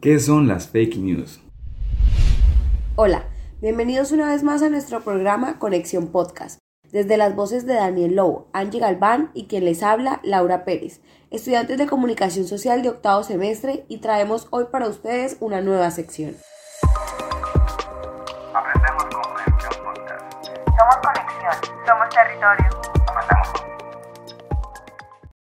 ¿Qué son las fake news? Hola, bienvenidos una vez más a nuestro programa Conexión Podcast. Desde las voces de Daniel Lowe, Angie Galván y quien les habla, Laura Pérez, estudiantes de comunicación social de octavo semestre y traemos hoy para ustedes una nueva sección. Aprendemos con Conexión Podcast. Somos conexión, somos territorio.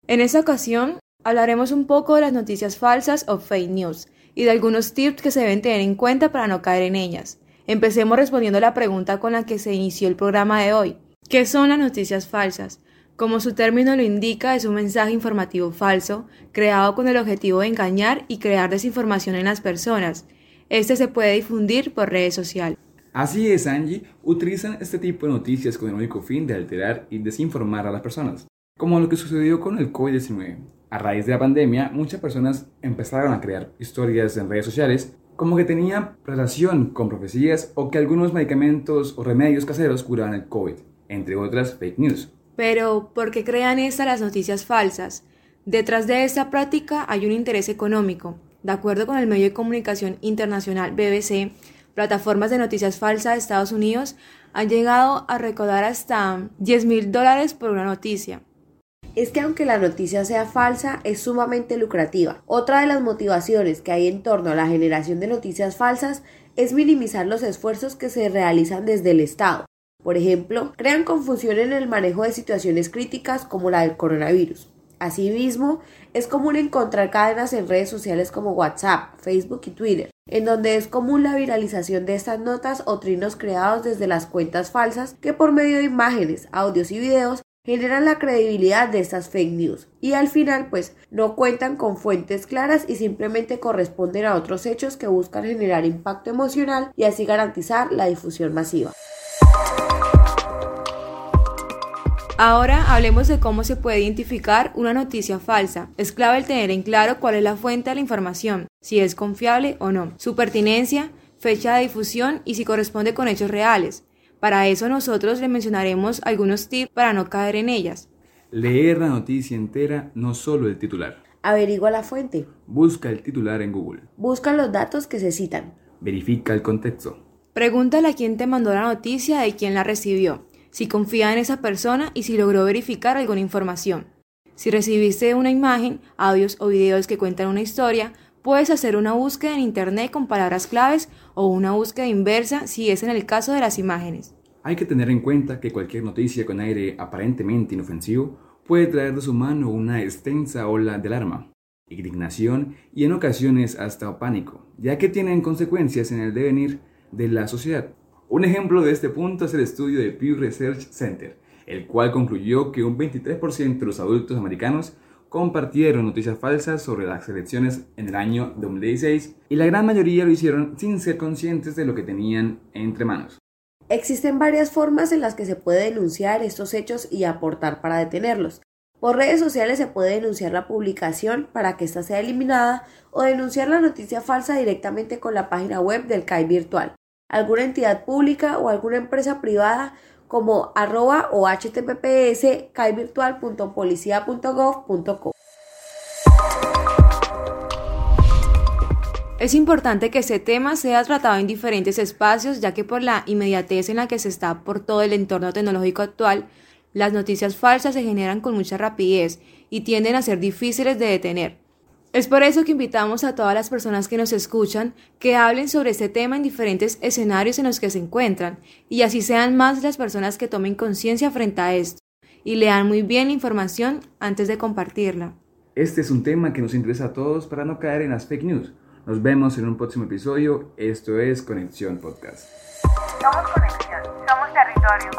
En esta ocasión hablaremos un poco de las noticias falsas o fake news y de algunos tips que se deben tener en cuenta para no caer en ellas. Empecemos respondiendo la pregunta con la que se inició el programa de hoy. ¿Qué son las noticias falsas? Como su término lo indica, es un mensaje informativo falso, creado con el objetivo de engañar y crear desinformación en las personas. Este se puede difundir por redes sociales. Así es, Angie, utilizan este tipo de noticias con el único fin de alterar y desinformar a las personas, como lo que sucedió con el COVID-19. A raíz de la pandemia, muchas personas empezaron a crear historias en redes sociales como que tenían relación con profecías o que algunos medicamentos o remedios caseros curaban el COVID, entre otras fake news. Pero, ¿por qué crean estas las noticias falsas? Detrás de esta práctica hay un interés económico. De acuerdo con el medio de comunicación internacional BBC, plataformas de noticias falsas de Estados Unidos han llegado a recaudar hasta 10 mil dólares por una noticia es que aunque la noticia sea falsa, es sumamente lucrativa. Otra de las motivaciones que hay en torno a la generación de noticias falsas es minimizar los esfuerzos que se realizan desde el Estado. Por ejemplo, crean confusión en el manejo de situaciones críticas como la del coronavirus. Asimismo, es común encontrar cadenas en redes sociales como WhatsApp, Facebook y Twitter, en donde es común la viralización de estas notas o trinos creados desde las cuentas falsas que por medio de imágenes, audios y videos generan la credibilidad de estas fake news y al final pues no cuentan con fuentes claras y simplemente corresponden a otros hechos que buscan generar impacto emocional y así garantizar la difusión masiva. Ahora hablemos de cómo se puede identificar una noticia falsa. Es clave el tener en claro cuál es la fuente de la información, si es confiable o no, su pertinencia, fecha de difusión y si corresponde con hechos reales. Para eso nosotros le mencionaremos algunos tips para no caer en ellas. Leer la noticia entera, no solo el titular. Averigua la fuente. Busca el titular en Google. Busca los datos que se citan. Verifica el contexto. Pregúntale a quién te mandó la noticia y quién la recibió, si confía en esa persona y si logró verificar alguna información. Si recibiste una imagen, audios o videos que cuentan una historia, Puedes hacer una búsqueda en Internet con palabras claves o una búsqueda inversa si es en el caso de las imágenes. Hay que tener en cuenta que cualquier noticia con aire aparentemente inofensivo puede traer de su mano una extensa ola de alarma, indignación y en ocasiones hasta pánico, ya que tienen consecuencias en el devenir de la sociedad. Un ejemplo de este punto es el estudio de Pew Research Center, el cual concluyó que un 23% de los adultos americanos compartieron noticias falsas sobre las elecciones en el año 2016 y la gran mayoría lo hicieron sin ser conscientes de lo que tenían entre manos. Existen varias formas en las que se puede denunciar estos hechos y aportar para detenerlos. Por redes sociales se puede denunciar la publicación para que ésta sea eliminada o denunciar la noticia falsa directamente con la página web del CAI virtual. Alguna entidad pública o alguna empresa privada como arroba o https. Es importante que este tema sea tratado en diferentes espacios, ya que por la inmediatez en la que se está por todo el entorno tecnológico actual, las noticias falsas se generan con mucha rapidez y tienden a ser difíciles de detener. Es por eso que invitamos a todas las personas que nos escuchan que hablen sobre este tema en diferentes escenarios en los que se encuentran y así sean más las personas que tomen conciencia frente a esto y lean muy bien la información antes de compartirla. Este es un tema que nos interesa a todos para no caer en las fake news. Nos vemos en un próximo episodio. Esto es Conexión Podcast. Somos conexión, somos territorio.